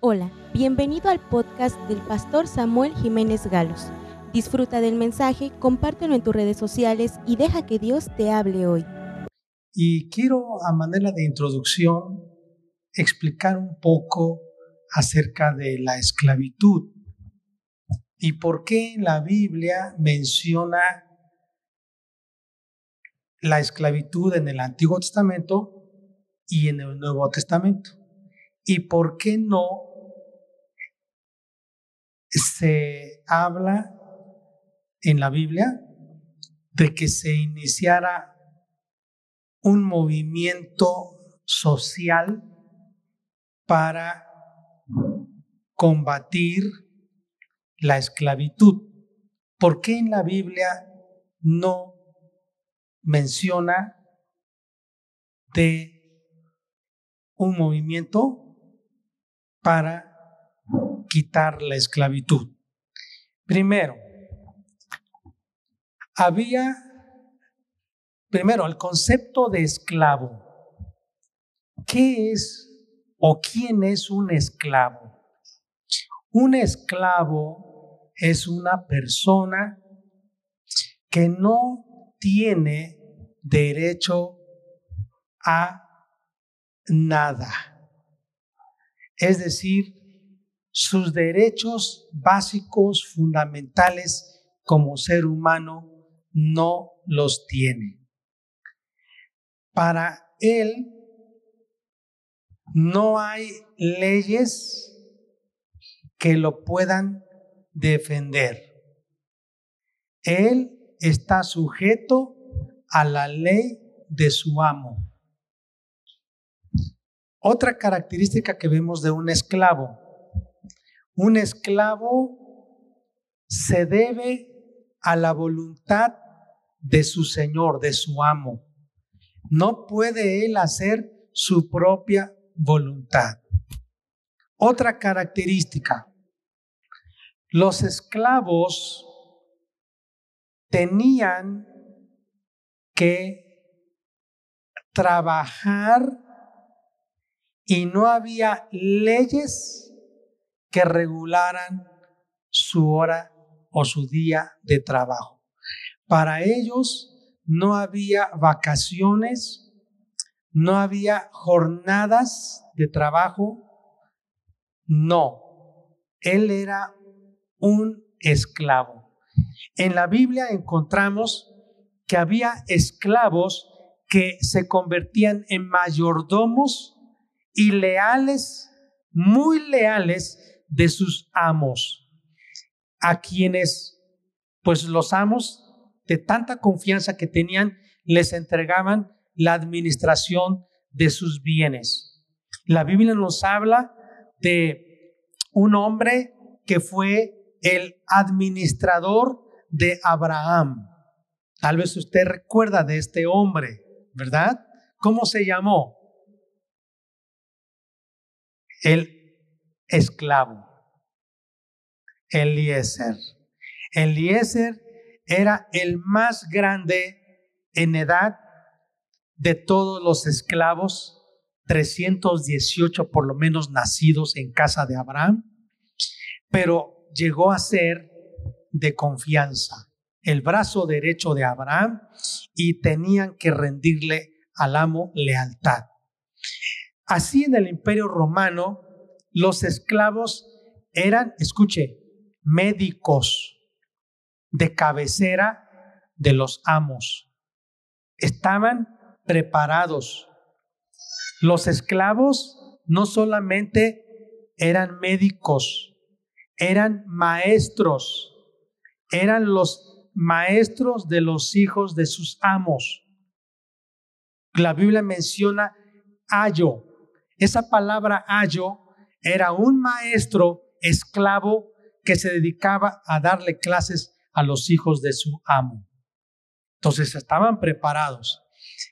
Hola, bienvenido al podcast del pastor Samuel Jiménez Galos. Disfruta del mensaje, compártelo en tus redes sociales y deja que Dios te hable hoy. Y quiero, a manera de introducción, explicar un poco acerca de la esclavitud y por qué la Biblia menciona la esclavitud en el Antiguo Testamento y en el Nuevo Testamento. ¿Y por qué no se habla en la Biblia de que se iniciara un movimiento social para combatir la esclavitud. ¿Por qué en la Biblia no menciona de un movimiento para quitar la esclavitud. Primero, había, primero, el concepto de esclavo. ¿Qué es o quién es un esclavo? Un esclavo es una persona que no tiene derecho a nada. Es decir, sus derechos básicos, fundamentales como ser humano, no los tiene. Para él no hay leyes que lo puedan defender. Él está sujeto a la ley de su amo. Otra característica que vemos de un esclavo. Un esclavo se debe a la voluntad de su señor, de su amo. No puede él hacer su propia voluntad. Otra característica. Los esclavos tenían que trabajar y no había leyes que regularan su hora o su día de trabajo. Para ellos no había vacaciones, no había jornadas de trabajo, no, él era un esclavo. En la Biblia encontramos que había esclavos que se convertían en mayordomos y leales, muy leales de sus amos, a quienes, pues los amos, de tanta confianza que tenían, les entregaban la administración de sus bienes. La Biblia nos habla de un hombre que fue el administrador de Abraham. Tal vez usted recuerda de este hombre, ¿verdad? ¿Cómo se llamó? El esclavo, Eliezer. Eliezer era el más grande en edad de todos los esclavos, 318 por lo menos nacidos en casa de Abraham, pero llegó a ser de confianza, el brazo derecho de Abraham y tenían que rendirle al amo lealtad. Así en el imperio romano, los esclavos eran, escuche, médicos de cabecera de los amos. Estaban preparados. Los esclavos no solamente eran médicos, eran maestros, eran los maestros de los hijos de sus amos. La Biblia menciona ayo, esa palabra ayo era un maestro esclavo que se dedicaba a darle clases a los hijos de su amo. Entonces estaban preparados.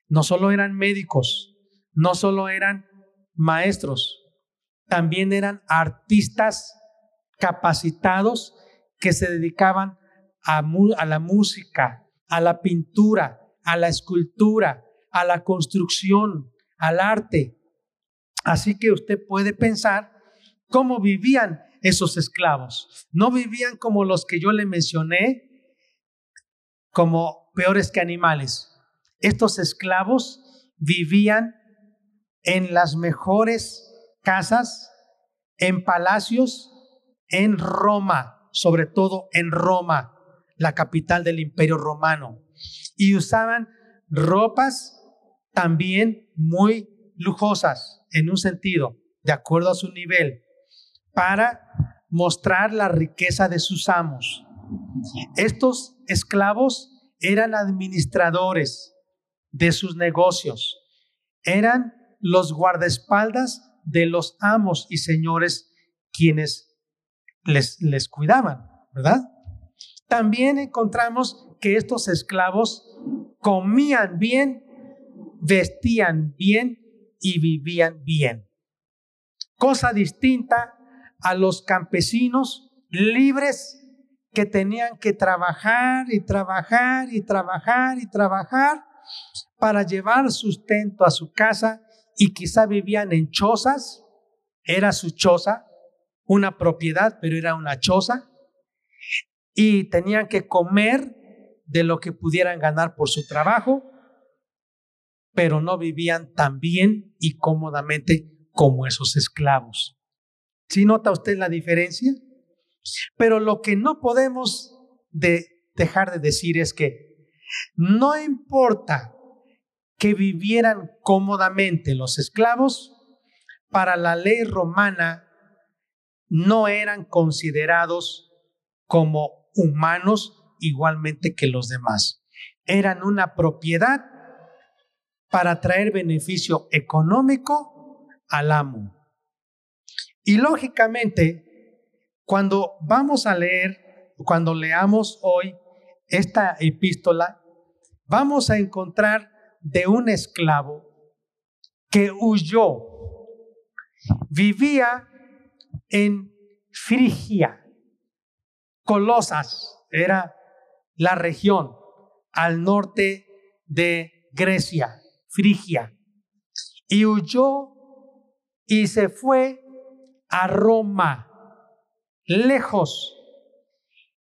No solo eran médicos, no solo eran maestros, también eran artistas capacitados que se dedicaban a, a, la música, a la pintura, a la escultura, a la construcción, al arte. Así que usted puede pensar cómo vivían esos esclavos. No vivían como los que yo le mencioné, como peores que animales. Estos esclavos vivían en las mejores casas, en palacios, en Roma, sobre todo en Roma, la capital del imperio romano. Y usaban ropas también muy lujosas, en un sentido, de acuerdo a su nivel, para mostrar la riqueza de sus amos. Estos esclavos eran administradores de sus negocios, eran los guardaespaldas de los amos y señores quienes les, les cuidaban, ¿verdad? También encontramos que estos esclavos comían bien, vestían bien y vivían bien. Cosa distinta a los campesinos libres que tenían que trabajar y trabajar y trabajar y trabajar para llevar sustento a su casa y quizá vivían en chozas, era su choza, una propiedad, pero era una choza, y tenían que comer de lo que pudieran ganar por su trabajo, pero no vivían tan bien y cómodamente como esos esclavos. ¿Sí nota usted la diferencia? Pero lo que no podemos dejar de decir es que no importa que vivieran cómodamente los esclavos, para la ley romana no eran considerados como humanos igualmente que los demás. Eran una propiedad para traer beneficio económico al amo. Y lógicamente, cuando vamos a leer, cuando leamos hoy esta epístola, vamos a encontrar de un esclavo que huyó, vivía en Frigia, Colosas, era la región al norte de Grecia, Frigia, y huyó y se fue a Roma, lejos.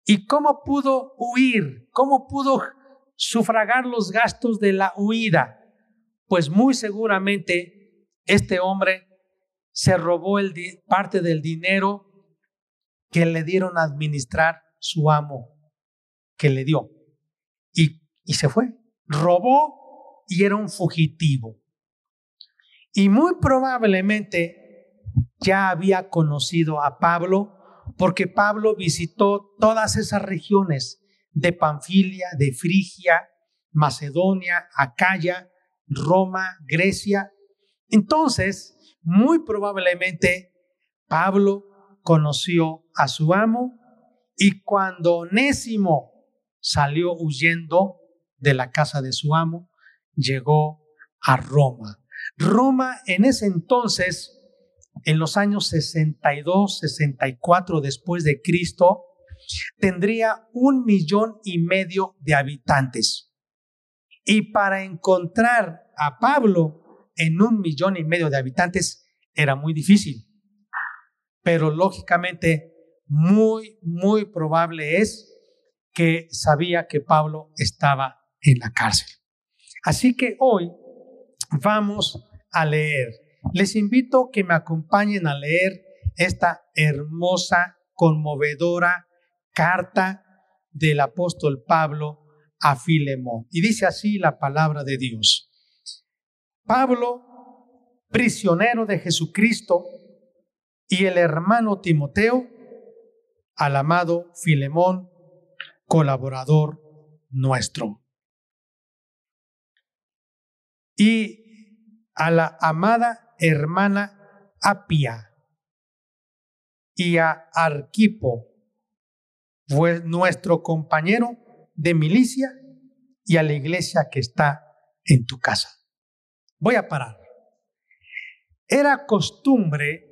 ¿Y cómo pudo huir? ¿Cómo pudo sufragar los gastos de la huida? Pues muy seguramente este hombre se robó el parte del dinero que le dieron a administrar su amo, que le dio. Y, y se fue. Robó y era un fugitivo. Y muy probablemente ya había conocido a Pablo porque Pablo visitó todas esas regiones de Panfilia, de Frigia, Macedonia, Acaya, Roma, Grecia. Entonces, muy probablemente Pablo conoció a su amo y cuando Onésimo salió huyendo de la casa de su amo, llegó a Roma. Roma en ese entonces, en los años 62, 64 después de Cristo, tendría un millón y medio de habitantes. Y para encontrar a Pablo en un millón y medio de habitantes era muy difícil. Pero lógicamente, muy, muy probable es que sabía que Pablo estaba en la cárcel. Así que hoy vamos a leer. Les invito que me acompañen a leer esta hermosa, conmovedora carta del apóstol Pablo a Filemón. Y dice así la palabra de Dios. Pablo, prisionero de Jesucristo, y el hermano Timoteo, al amado Filemón, colaborador nuestro. Y a la amada hermana Apia y a Arquipo, nuestro compañero de milicia, y a la iglesia que está en tu casa. Voy a parar. Era costumbre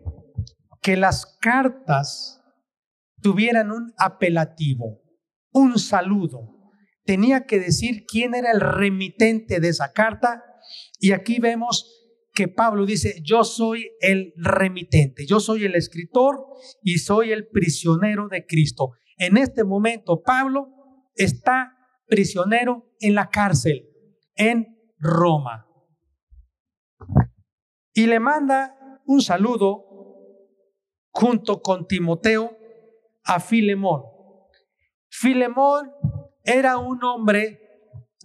que las cartas tuvieran un apelativo, un saludo. Tenía que decir quién era el remitente de esa carta y aquí vemos que Pablo dice, yo soy el remitente, yo soy el escritor y soy el prisionero de Cristo. En este momento Pablo está prisionero en la cárcel en Roma. Y le manda un saludo junto con Timoteo a Filemón. Filemón era un hombre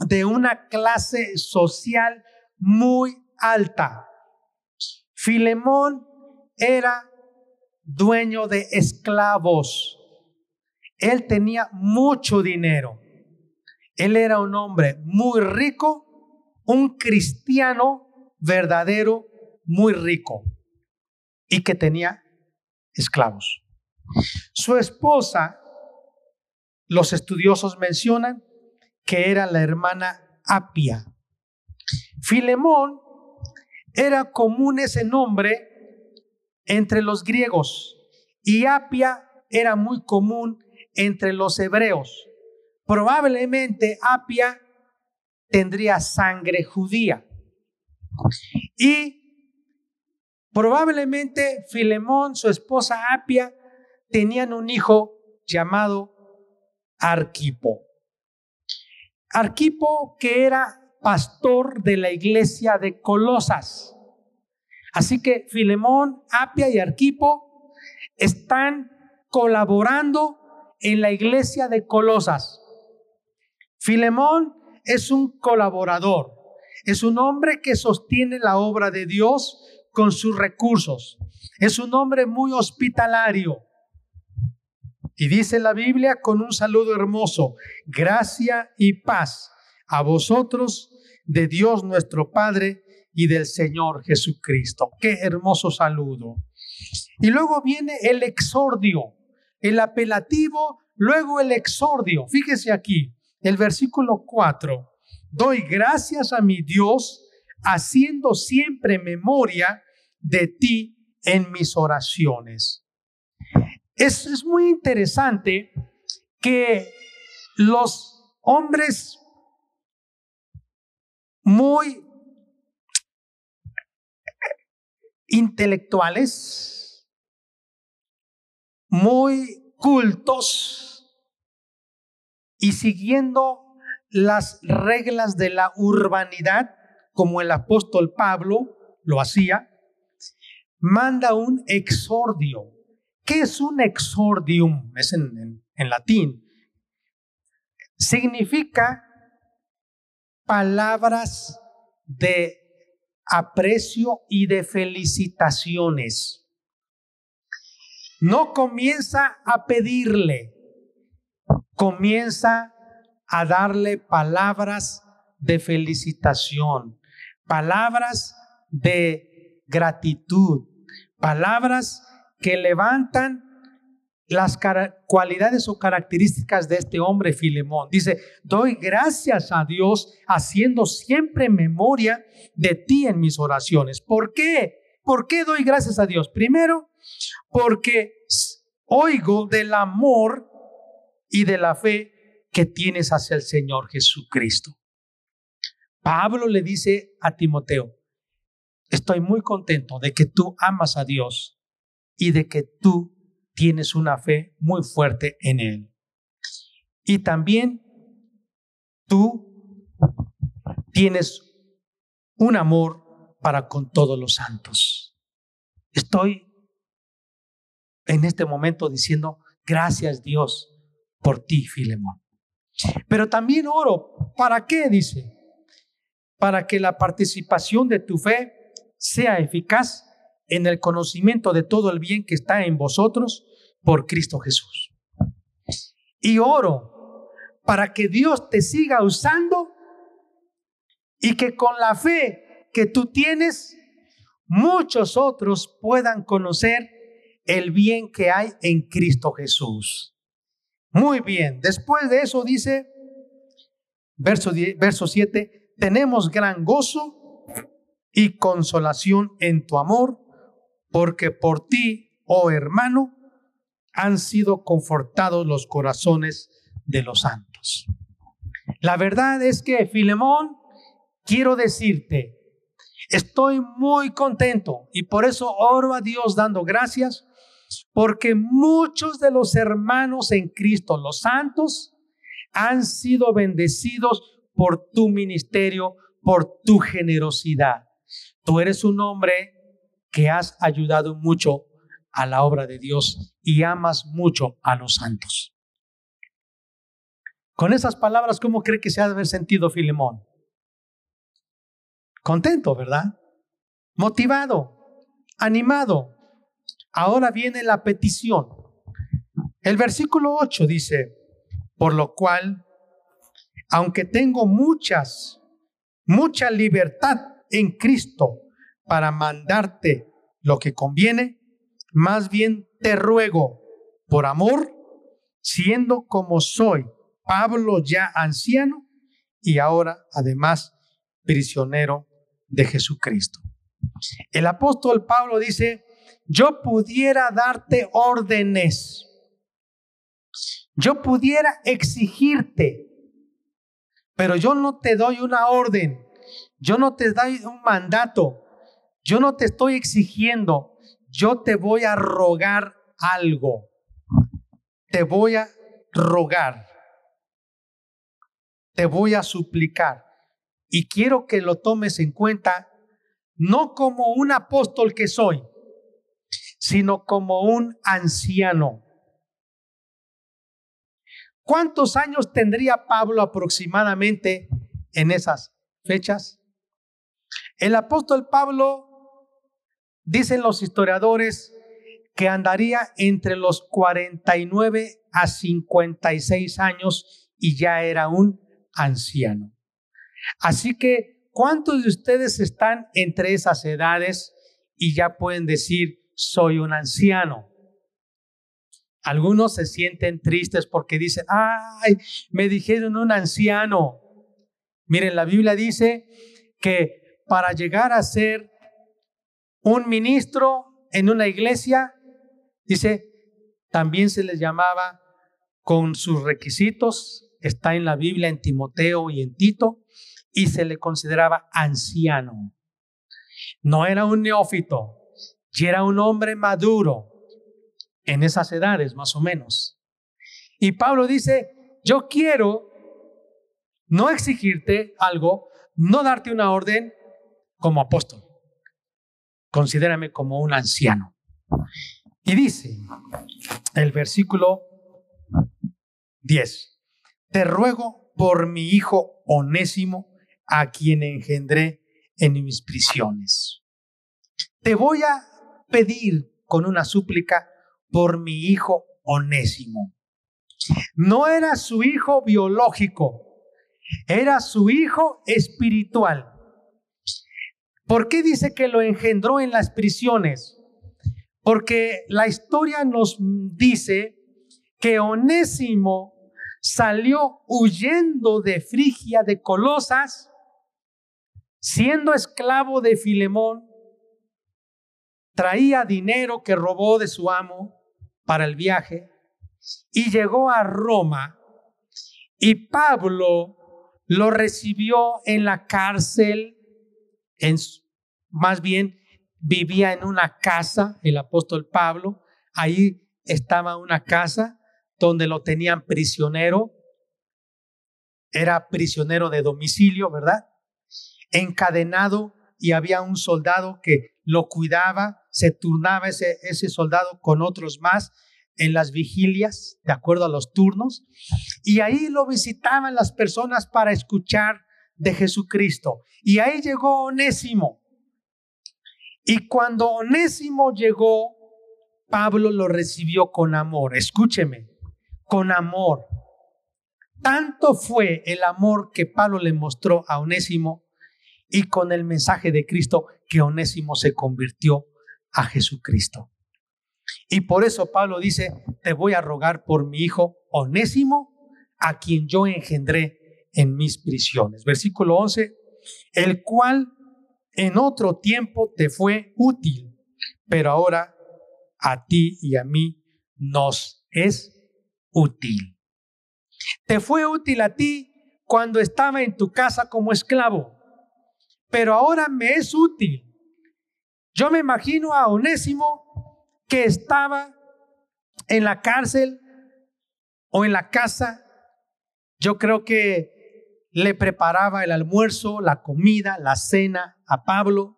de una clase social muy alta. Filemón era dueño de esclavos. Él tenía mucho dinero. Él era un hombre muy rico, un cristiano verdadero, muy rico y que tenía esclavos. Su esposa, los estudiosos mencionan que era la hermana Apia. Filemón era común ese nombre entre los griegos y Apia era muy común entre los hebreos. Probablemente Apia tendría sangre judía. Y probablemente Filemón, su esposa Apia, tenían un hijo llamado Arquipo. Arquipo que era pastor de la iglesia de Colosas. Así que Filemón, Apia y Arquipo están colaborando en la iglesia de Colosas. Filemón es un colaborador, es un hombre que sostiene la obra de Dios con sus recursos, es un hombre muy hospitalario. Y dice la Biblia con un saludo hermoso, gracia y paz a vosotros de Dios nuestro Padre y del Señor Jesucristo. Qué hermoso saludo. Y luego viene el exordio, el apelativo, luego el exordio. Fíjese aquí, el versículo 4. Doy gracias a mi Dios haciendo siempre memoria de ti en mis oraciones. Es, es muy interesante que los hombres muy intelectuales, muy cultos y siguiendo las reglas de la urbanidad, como el apóstol Pablo lo hacía, manda un exordio. ¿Qué es un exordium? Es en, en latín. Significa palabras de aprecio y de felicitaciones. No comienza a pedirle, comienza a darle palabras de felicitación, palabras de gratitud, palabras que levantan las cualidades o características de este hombre Filemón. Dice, doy gracias a Dios haciendo siempre memoria de ti en mis oraciones. ¿Por qué? ¿Por qué doy gracias a Dios? Primero, porque oigo del amor y de la fe que tienes hacia el Señor Jesucristo. Pablo le dice a Timoteo, estoy muy contento de que tú amas a Dios y de que tú tienes una fe muy fuerte en Él. Y también tú tienes un amor para con todos los santos. Estoy en este momento diciendo, gracias Dios por ti, Filemón. Pero también oro, ¿para qué? Dice, para que la participación de tu fe sea eficaz en el conocimiento de todo el bien que está en vosotros por Cristo Jesús. Y oro para que Dios te siga usando y que con la fe que tú tienes, muchos otros puedan conocer el bien que hay en Cristo Jesús. Muy bien, después de eso dice, verso, verso 7, tenemos gran gozo y consolación en tu amor porque por ti, oh hermano, han sido confortados los corazones de los santos. La verdad es que, Filemón, quiero decirte, Estoy muy contento y por eso oro a Dios dando gracias porque muchos de los hermanos en Cristo, los santos, han sido bendecidos por tu ministerio, por tu generosidad. Tú eres un hombre que has ayudado mucho a la obra de Dios y amas mucho a los santos. Con esas palabras, ¿cómo cree que se ha de haber sentido Filemón? Contento, ¿verdad? Motivado, animado. Ahora viene la petición. El versículo 8 dice, por lo cual, aunque tengo muchas, mucha libertad en Cristo para mandarte lo que conviene, más bien te ruego por amor, siendo como soy, Pablo ya anciano y ahora además prisionero de Jesucristo. El apóstol Pablo dice, yo pudiera darte órdenes, yo pudiera exigirte, pero yo no te doy una orden, yo no te doy un mandato, yo no te estoy exigiendo, yo te voy a rogar algo, te voy a rogar, te voy a suplicar y quiero que lo tomes en cuenta no como un apóstol que soy, sino como un anciano. ¿Cuántos años tendría Pablo aproximadamente en esas fechas? El apóstol Pablo, dicen los historiadores, que andaría entre los 49 a 56 años y ya era un anciano. Así que, ¿cuántos de ustedes están entre esas edades y ya pueden decir, soy un anciano. Algunos se sienten tristes porque dicen, ay, me dijeron un anciano. Miren, la Biblia dice que para llegar a ser un ministro en una iglesia, dice, también se les llamaba con sus requisitos, está en la Biblia en Timoteo y en Tito, y se le consideraba anciano. No era un neófito, y era un hombre maduro en esas edades más o menos. Y Pablo dice, yo quiero no exigirte algo, no darte una orden como apóstol. Considérame como un anciano. Y dice el versículo 10, te ruego por mi hijo onésimo, a quien engendré en mis prisiones. Te voy a pedir con una súplica por mi hijo onésimo. No era su hijo biológico, era su hijo espiritual. ¿Por qué dice que lo engendró en las prisiones? Porque la historia nos dice que Onésimo salió huyendo de Frigia, de Colosas, siendo esclavo de Filemón, traía dinero que robó de su amo para el viaje y llegó a Roma y Pablo lo recibió en la cárcel, más bien vivía en una casa, el apóstol Pablo, ahí estaba una casa donde lo tenían prisionero, era prisionero de domicilio, ¿verdad? Encadenado y había un soldado que lo cuidaba, se turnaba ese, ese soldado con otros más en las vigilias, de acuerdo a los turnos, y ahí lo visitaban las personas para escuchar de Jesucristo. Y ahí llegó Onésimo. Y cuando Onésimo llegó, Pablo lo recibió con amor. Escúcheme, con amor. Tanto fue el amor que Pablo le mostró a Onésimo y con el mensaje de Cristo que Onésimo se convirtió a Jesucristo. Y por eso Pablo dice, te voy a rogar por mi hijo Onésimo, a quien yo engendré en mis prisiones. Versículo 11, el cual en otro tiempo te fue útil, pero ahora a ti y a mí nos es útil. Te fue útil a ti cuando estaba en tu casa como esclavo pero ahora me es útil. Yo me imagino a Onésimo que estaba en la cárcel o en la casa. Yo creo que le preparaba el almuerzo, la comida, la cena a Pablo,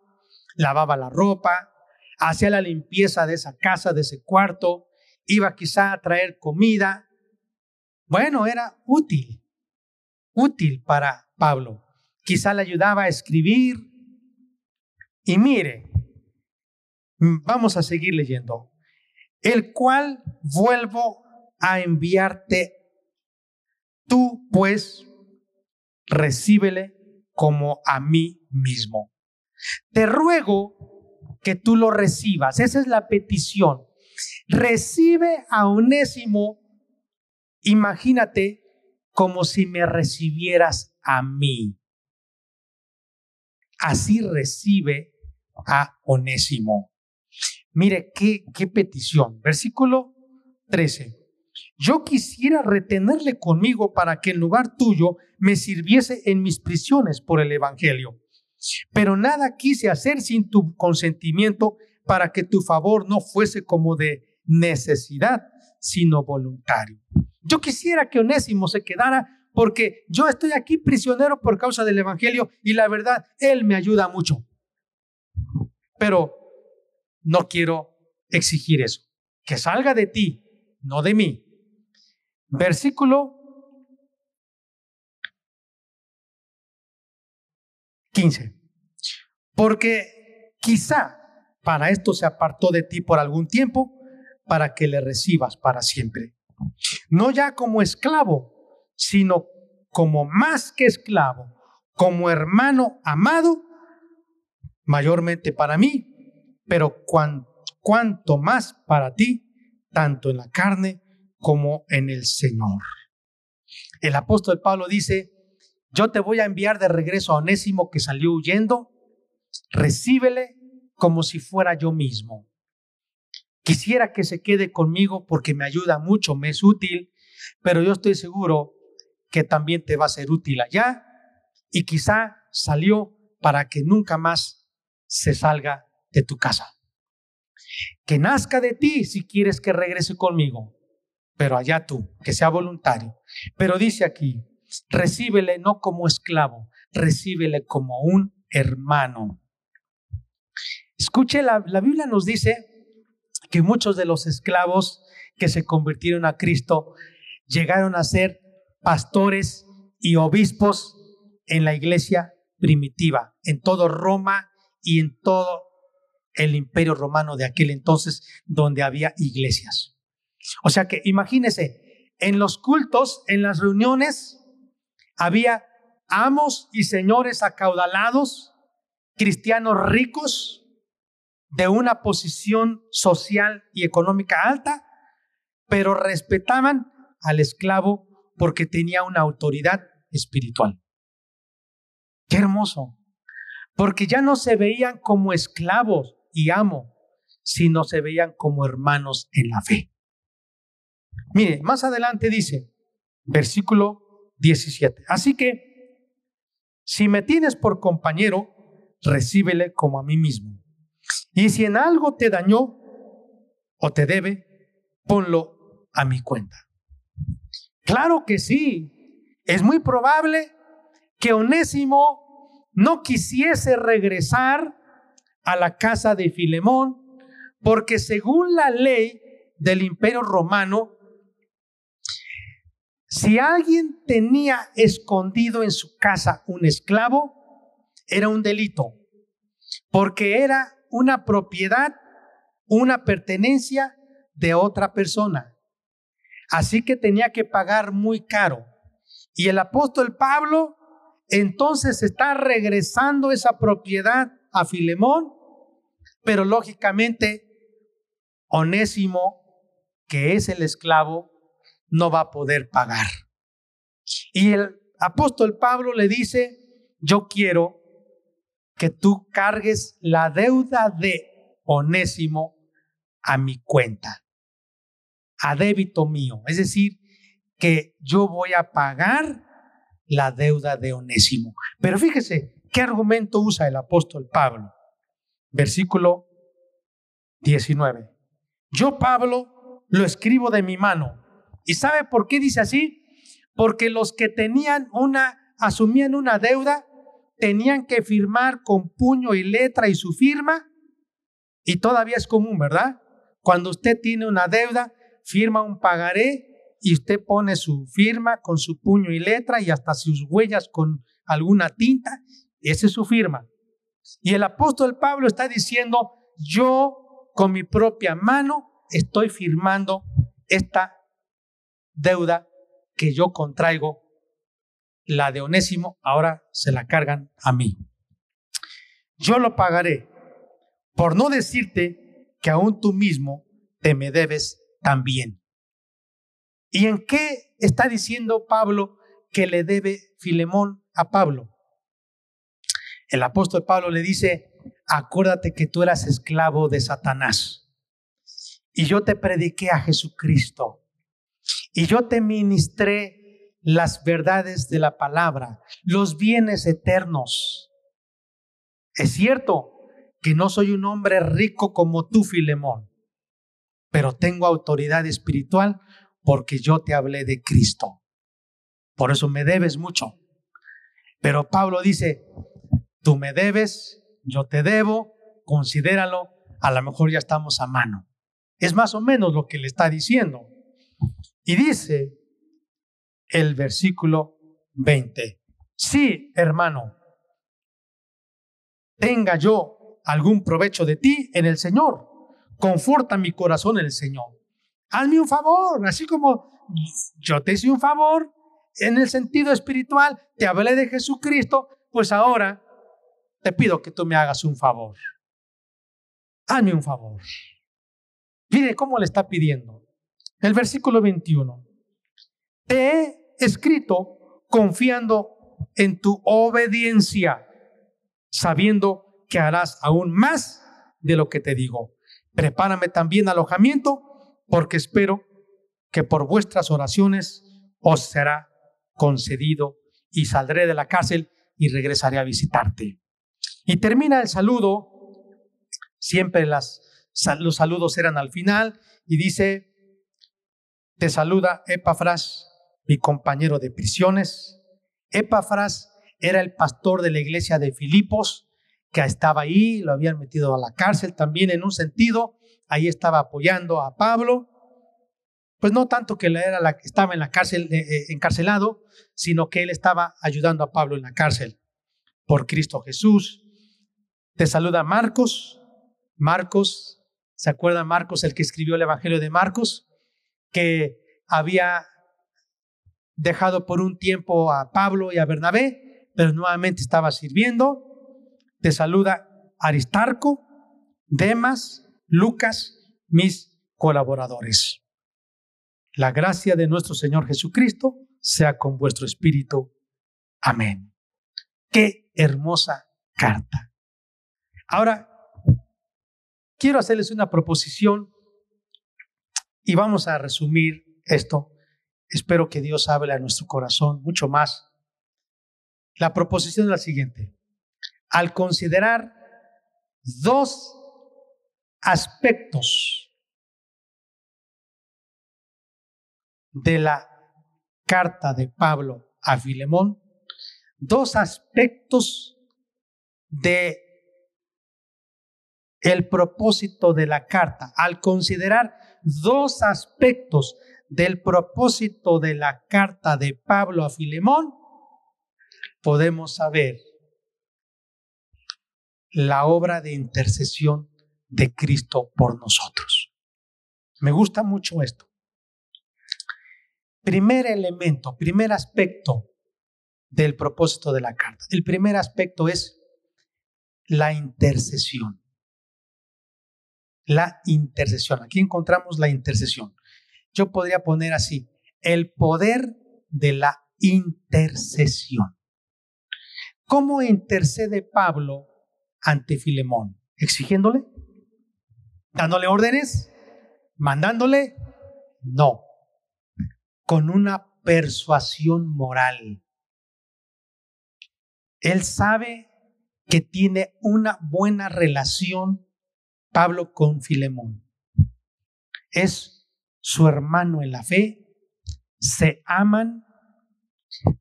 lavaba la ropa, hacía la limpieza de esa casa, de ese cuarto, iba quizá a traer comida. Bueno, era útil, útil para Pablo. Quizá le ayudaba a escribir. Y mire, vamos a seguir leyendo. El cual vuelvo a enviarte. Tú, pues, recíbele como a mí mismo. Te ruego que tú lo recibas. Esa es la petición. Recibe a Onésimo, imagínate, como si me recibieras a mí. Así recibe a Onésimo. Mire qué, qué petición. Versículo 13. Yo quisiera retenerle conmigo para que en lugar tuyo me sirviese en mis prisiones por el Evangelio. Pero nada quise hacer sin tu consentimiento para que tu favor no fuese como de necesidad, sino voluntario. Yo quisiera que Onésimo se quedara porque yo estoy aquí prisionero por causa del Evangelio y la verdad, Él me ayuda mucho. Pero no quiero exigir eso. Que salga de ti, no de mí. Versículo 15. Porque quizá para esto se apartó de ti por algún tiempo, para que le recibas para siempre. No ya como esclavo, sino como más que esclavo, como hermano amado, mayormente para mí, pero cuanto más para ti, tanto en la carne como en el Señor. El apóstol Pablo dice, yo te voy a enviar de regreso a Onésimo que salió huyendo, recíbele como si fuera yo mismo. Quisiera que se quede conmigo porque me ayuda mucho, me es útil, pero yo estoy seguro que también te va a ser útil allá y quizá salió para que nunca más se salga de tu casa. Que nazca de ti si quieres que regrese conmigo, pero allá tú, que sea voluntario. Pero dice aquí, recíbele no como esclavo, recíbele como un hermano. Escuche, la, la Biblia nos dice que muchos de los esclavos que se convirtieron a Cristo llegaron a ser pastores y obispos en la iglesia primitiva, en todo Roma y en todo el imperio romano de aquel entonces donde había iglesias. O sea que imagínese, en los cultos, en las reuniones, había amos y señores acaudalados, cristianos ricos, de una posición social y económica alta, pero respetaban al esclavo porque tenía una autoridad espiritual. Qué hermoso, porque ya no se veían como esclavos y amo, sino se veían como hermanos en la fe. Mire, más adelante dice, versículo 17, así que si me tienes por compañero, recíbele como a mí mismo. Y si en algo te dañó o te debe, ponlo a mi cuenta. Claro que sí. Es muy probable que Onésimo no quisiese regresar a la casa de Filemón, porque según la ley del imperio romano, si alguien tenía escondido en su casa un esclavo, era un delito, porque era una propiedad, una pertenencia de otra persona. Así que tenía que pagar muy caro. Y el apóstol Pablo entonces está regresando esa propiedad a Filemón, pero lógicamente Onésimo, que es el esclavo, no va a poder pagar. Y el apóstol Pablo le dice, yo quiero que tú cargues la deuda de Onésimo a mi cuenta, a débito mío. Es decir, que yo voy a pagar la deuda de Onésimo. Pero fíjese, ¿Qué argumento usa el apóstol Pablo? Versículo 19. Yo, Pablo, lo escribo de mi mano. ¿Y sabe por qué dice así? Porque los que tenían una, asumían una deuda, tenían que firmar con puño y letra y su firma. Y todavía es común, ¿verdad? Cuando usted tiene una deuda, firma un pagaré y usted pone su firma con su puño y letra y hasta sus huellas con alguna tinta. Esa es su firma. Y el apóstol Pablo está diciendo, yo con mi propia mano estoy firmando esta deuda que yo contraigo. La de Onésimo ahora se la cargan a mí. Yo lo pagaré, por no decirte que aún tú mismo te me debes también. ¿Y en qué está diciendo Pablo que le debe Filemón a Pablo? El apóstol Pablo le dice, acuérdate que tú eras esclavo de Satanás y yo te prediqué a Jesucristo y yo te ministré las verdades de la palabra, los bienes eternos. Es cierto que no soy un hombre rico como tú, Filemón, pero tengo autoridad espiritual porque yo te hablé de Cristo. Por eso me debes mucho. Pero Pablo dice, tú me debes, yo te debo, considéralo, a lo mejor ya estamos a mano. Es más o menos lo que le está diciendo. Y dice el versículo 20, sí, hermano, tenga yo algún provecho de ti en el Señor, conforta mi corazón en el Señor hazme un favor, así como yo te hice un favor en el sentido espiritual, te hablé de Jesucristo, pues ahora te pido que tú me hagas un favor. Hazme un favor. Mire cómo le está pidiendo. El versículo 21. Te he escrito confiando en tu obediencia, sabiendo que harás aún más de lo que te digo. Prepárame también alojamiento porque espero que por vuestras oraciones os será concedido y saldré de la cárcel y regresaré a visitarte. Y termina el saludo, siempre las, los saludos eran al final, y dice, te saluda Epafras, mi compañero de prisiones. Epafras era el pastor de la iglesia de Filipos, que estaba ahí, lo habían metido a la cárcel también en un sentido, ahí estaba apoyando a Pablo, pues no tanto que era la, estaba en la cárcel, eh, eh, encarcelado, sino que él estaba ayudando a Pablo en la cárcel por Cristo Jesús. Te saluda Marcos. Marcos, ¿se acuerda Marcos, el que escribió el Evangelio de Marcos? Que había dejado por un tiempo a Pablo y a Bernabé, pero nuevamente estaba sirviendo. Te saluda Aristarco, Demas, Lucas, mis colaboradores. La gracia de nuestro Señor Jesucristo sea con vuestro espíritu. Amén. Qué hermosa carta. Ahora, quiero hacerles una proposición y vamos a resumir esto. Espero que Dios hable a nuestro corazón mucho más. La proposición es la siguiente. Al considerar dos aspectos de la carta de Pablo a Filemón, dos aspectos de el propósito de la carta. Al considerar dos aspectos del propósito de la carta de Pablo a Filemón, podemos saber la obra de intercesión de Cristo por nosotros. Me gusta mucho esto. Primer elemento, primer aspecto del propósito de la carta. El primer aspecto es la intercesión. La intercesión. Aquí encontramos la intercesión. Yo podría poner así, el poder de la intercesión. ¿Cómo intercede Pablo ante Filemón? ¿Exigiéndole? ¿Dándole órdenes? ¿Mandándole? No. Con una persuasión moral. Él sabe que tiene una buena relación Pablo con Filemón. Es su hermano en la fe, se aman.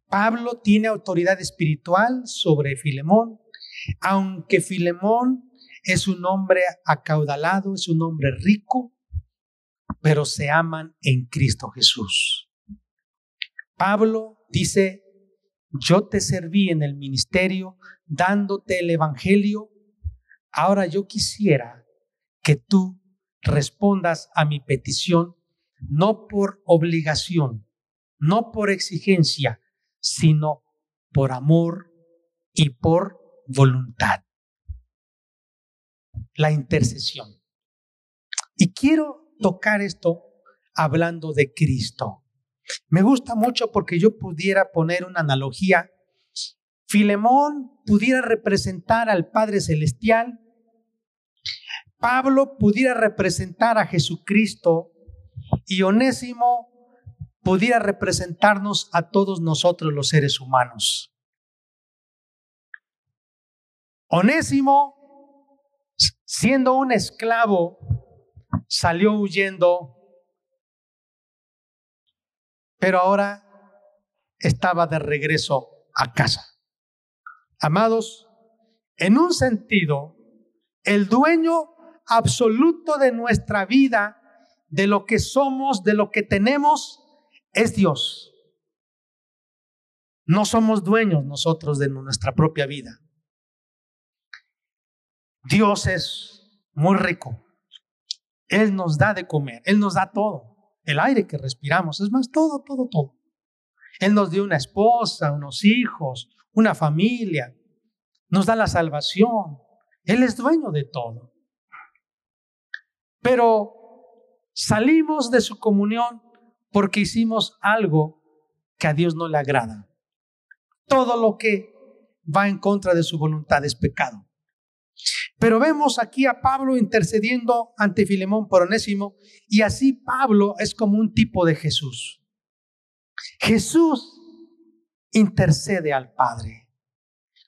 Pablo tiene autoridad espiritual sobre Filemón, aunque Filemón es un hombre acaudalado, es un hombre rico, pero se aman en Cristo Jesús. Pablo dice, yo te serví en el ministerio dándote el Evangelio, ahora yo quisiera que tú respondas a mi petición, no por obligación, no por exigencia, sino por amor y por voluntad. La intercesión. Y quiero tocar esto hablando de Cristo. Me gusta mucho porque yo pudiera poner una analogía. Filemón pudiera representar al Padre Celestial. Pablo pudiera representar a Jesucristo y Onésimo pudiera representarnos a todos nosotros los seres humanos. Onésimo, siendo un esclavo, salió huyendo pero ahora estaba de regreso a casa. Amados, en un sentido, el dueño absoluto de nuestra vida, de lo que somos, de lo que tenemos, es Dios. No somos dueños nosotros de nuestra propia vida. Dios es muy rico. Él nos da de comer, Él nos da todo el aire que respiramos, es más, todo, todo, todo. Él nos dio una esposa, unos hijos, una familia, nos da la salvación. Él es dueño de todo. Pero salimos de su comunión porque hicimos algo que a Dios no le agrada. Todo lo que va en contra de su voluntad es pecado. Pero vemos aquí a Pablo intercediendo ante Filemón por Onésimo y así Pablo es como un tipo de Jesús. Jesús intercede al Padre.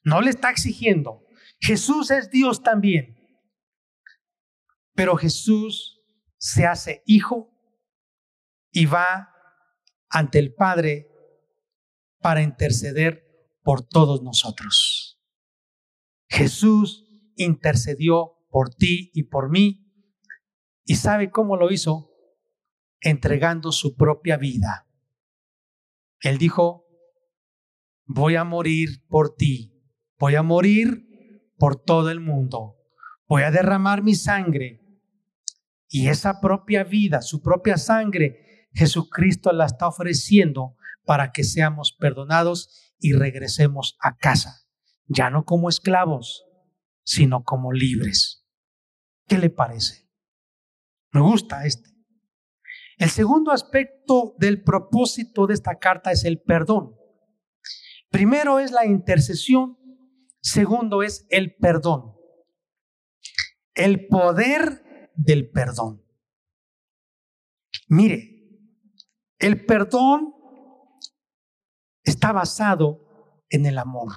No le está exigiendo. Jesús es Dios también. Pero Jesús se hace hijo y va ante el Padre para interceder por todos nosotros. Jesús intercedió por ti y por mí. ¿Y sabe cómo lo hizo? Entregando su propia vida. Él dijo, voy a morir por ti, voy a morir por todo el mundo, voy a derramar mi sangre. Y esa propia vida, su propia sangre, Jesucristo la está ofreciendo para que seamos perdonados y regresemos a casa, ya no como esclavos, sino como libres. ¿Qué le parece? Me gusta este. El segundo aspecto del propósito de esta carta es el perdón. Primero es la intercesión, segundo es el perdón. El poder del perdón. Mire, el perdón está basado en el amor.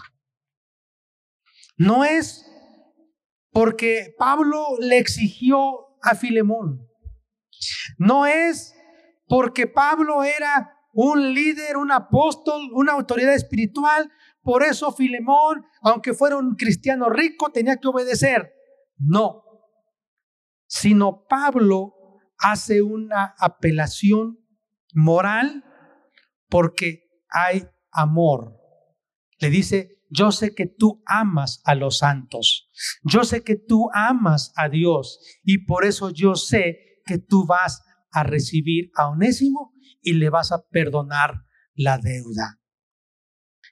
No es porque Pablo le exigió a Filemón. No es porque Pablo era un líder, un apóstol, una autoridad espiritual, por eso Filemón, aunque fuera un cristiano rico, tenía que obedecer. No, sino Pablo hace una apelación moral porque hay amor. Le dice, yo sé que tú amas a los santos. Yo sé que tú amas a Dios y por eso yo sé que tú vas a recibir a Onésimo y le vas a perdonar la deuda.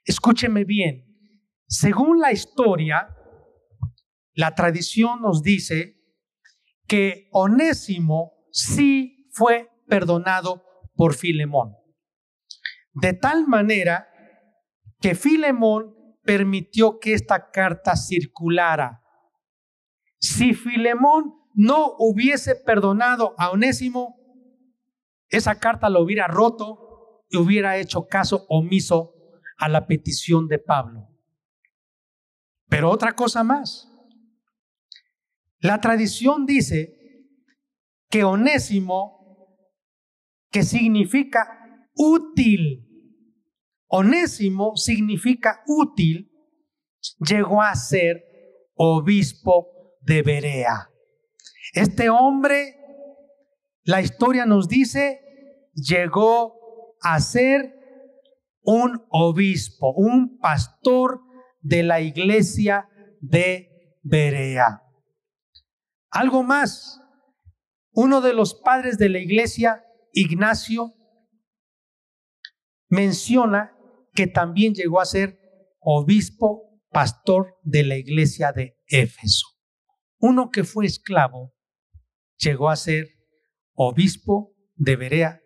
Escúcheme bien. Según la historia, la tradición nos dice que Onésimo sí fue perdonado por Filemón. De tal manera que Filemón permitió que esta carta circulara. Si Filemón no hubiese perdonado a Onésimo, esa carta lo hubiera roto y hubiera hecho caso omiso a la petición de Pablo. Pero otra cosa más. La tradición dice que onésimo, que significa útil, onésimo significa útil, llegó a ser obispo de Berea. Este hombre, la historia nos dice, llegó a ser un obispo, un pastor de la iglesia de Berea. Algo más, uno de los padres de la iglesia, Ignacio, menciona que también llegó a ser obispo, pastor de la iglesia de Éfeso. Uno que fue esclavo llegó a ser obispo de Berea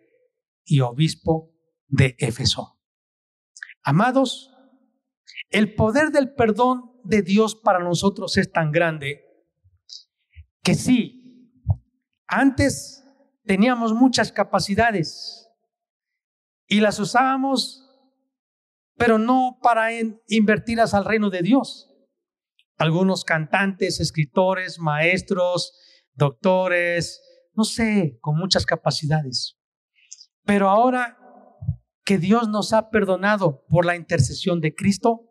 y obispo de Éfeso. Amados, el poder del perdón de Dios para nosotros es tan grande que sí, antes teníamos muchas capacidades y las usábamos, pero no para invertirlas al reino de Dios. Algunos cantantes, escritores, maestros, doctores, no sé, con muchas capacidades. Pero ahora que Dios nos ha perdonado por la intercesión de Cristo,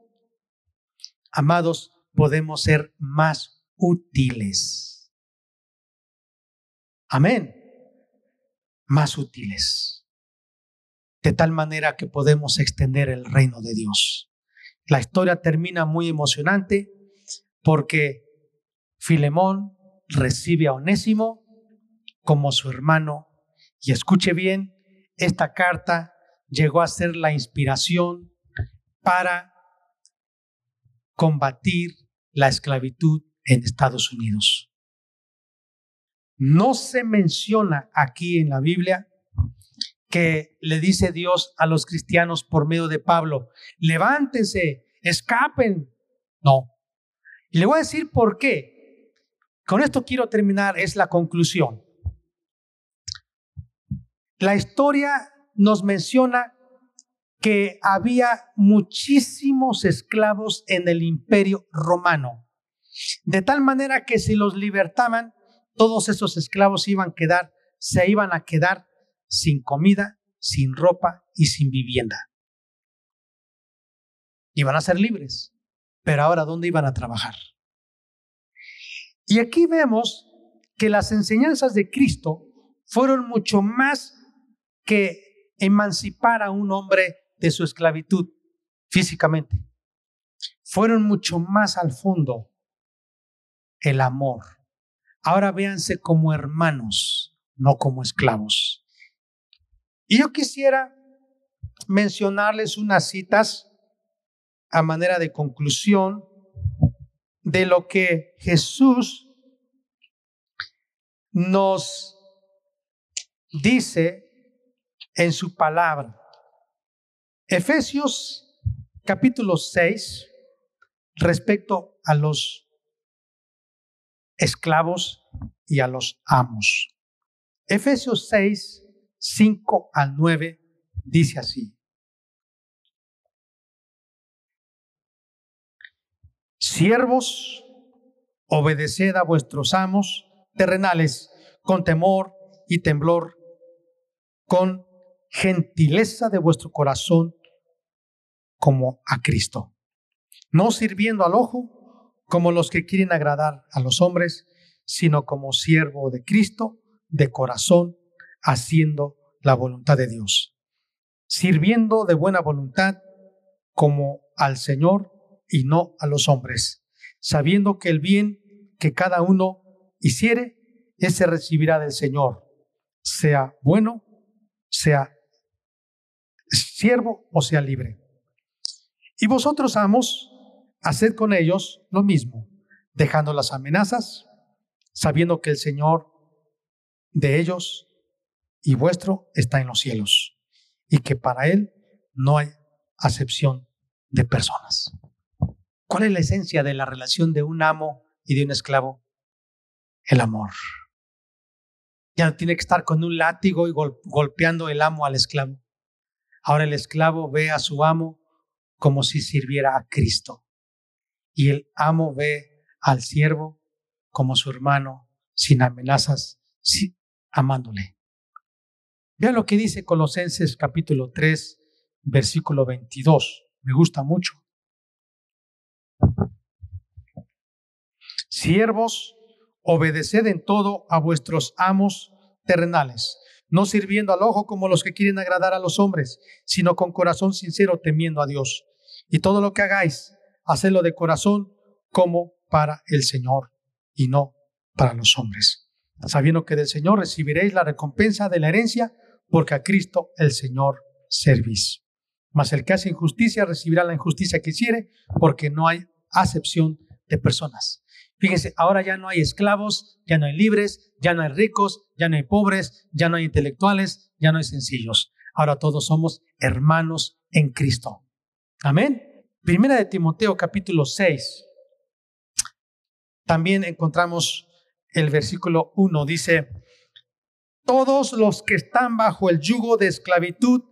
amados, podemos ser más útiles. Amén. Más útiles. De tal manera que podemos extender el reino de Dios. La historia termina muy emocionante porque Filemón recibe a Onésimo como su hermano. Y escuche bien, esta carta llegó a ser la inspiración para combatir la esclavitud en Estados Unidos. No se menciona aquí en la Biblia que le dice Dios a los cristianos por medio de Pablo, levántense, escapen. No. Y le voy a decir por qué. Con esto quiero terminar, es la conclusión. La historia nos menciona que había muchísimos esclavos en el imperio romano, de tal manera que si los libertaban, todos esos esclavos iban a quedar, se iban a quedar sin comida, sin ropa y sin vivienda. Iban a ser libres, pero ahora ¿dónde iban a trabajar? Y aquí vemos que las enseñanzas de Cristo fueron mucho más que emancipar a un hombre de su esclavitud físicamente. Fueron mucho más al fondo el amor. Ahora véanse como hermanos, no como esclavos. Y yo quisiera mencionarles unas citas a manera de conclusión de lo que Jesús nos dice en su palabra. Efesios capítulo 6, respecto a los esclavos y a los amos. Efesios 6, 5 al 9 dice así. Siervos, obedeced a vuestros amos terrenales con temor y temblor, con gentileza de vuestro corazón como a Cristo, no sirviendo al ojo como los que quieren agradar a los hombres, sino como siervo de Cristo de corazón, haciendo la voluntad de Dios, sirviendo de buena voluntad como al Señor y no a los hombres, sabiendo que el bien que cada uno hiciere, ese recibirá del Señor, sea bueno, sea siervo o sea libre. Y vosotros, amos, haced con ellos lo mismo, dejando las amenazas, sabiendo que el Señor de ellos y vuestro está en los cielos, y que para Él no hay acepción de personas. ¿Cuál es la esencia de la relación de un amo y de un esclavo? El amor. Ya no tiene que estar con un látigo y golpeando el amo al esclavo. Ahora el esclavo ve a su amo como si sirviera a Cristo. Y el amo ve al siervo como su hermano, sin amenazas, amándole. Vean lo que dice Colosenses capítulo 3, versículo 22. Me gusta mucho. Siervos, obedeced en todo a vuestros amos terrenales, no sirviendo al ojo como los que quieren agradar a los hombres, sino con corazón sincero temiendo a Dios. Y todo lo que hagáis, hacedlo de corazón como para el Señor y no para los hombres, sabiendo que del Señor recibiréis la recompensa de la herencia, porque a Cristo el Señor servís. Mas el que hace injusticia recibirá la injusticia que hiciere, porque no hay acepción de personas. Fíjense, ahora ya no hay esclavos, ya no hay libres, ya no hay ricos, ya no hay pobres, ya no hay intelectuales, ya no hay sencillos. Ahora todos somos hermanos en Cristo. Amén. Primera de Timoteo capítulo 6. También encontramos el versículo 1. Dice, todos los que están bajo el yugo de esclavitud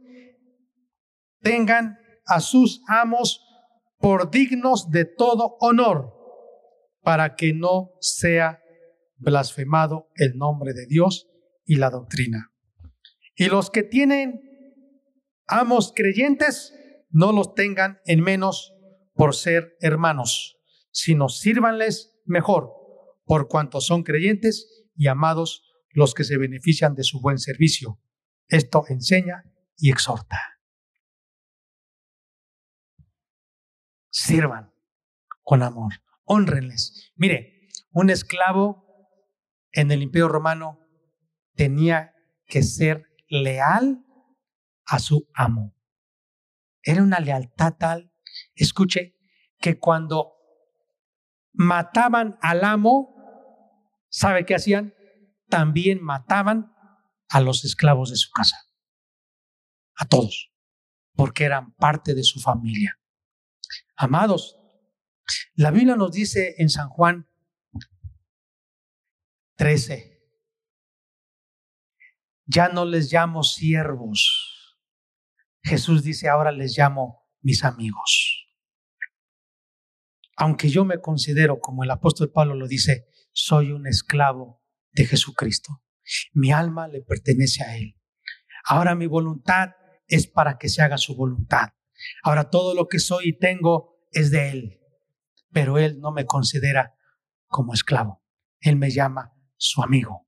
tengan a sus amos por dignos de todo honor para que no sea blasfemado el nombre de Dios y la doctrina. Y los que tienen amos creyentes, no los tengan en menos por ser hermanos, sino sírvanles mejor, por cuanto son creyentes y amados los que se benefician de su buen servicio. Esto enseña y exhorta. Sirvan con amor honrenles. Mire, un esclavo en el imperio romano tenía que ser leal a su amo. Era una lealtad tal, escuche, que cuando mataban al amo, ¿sabe qué hacían? También mataban a los esclavos de su casa. A todos, porque eran parte de su familia. Amados, la Biblia nos dice en San Juan 13, ya no les llamo siervos. Jesús dice, ahora les llamo mis amigos. Aunque yo me considero, como el apóstol Pablo lo dice, soy un esclavo de Jesucristo. Mi alma le pertenece a Él. Ahora mi voluntad es para que se haga su voluntad. Ahora todo lo que soy y tengo es de Él pero Él no me considera como esclavo. Él me llama su amigo.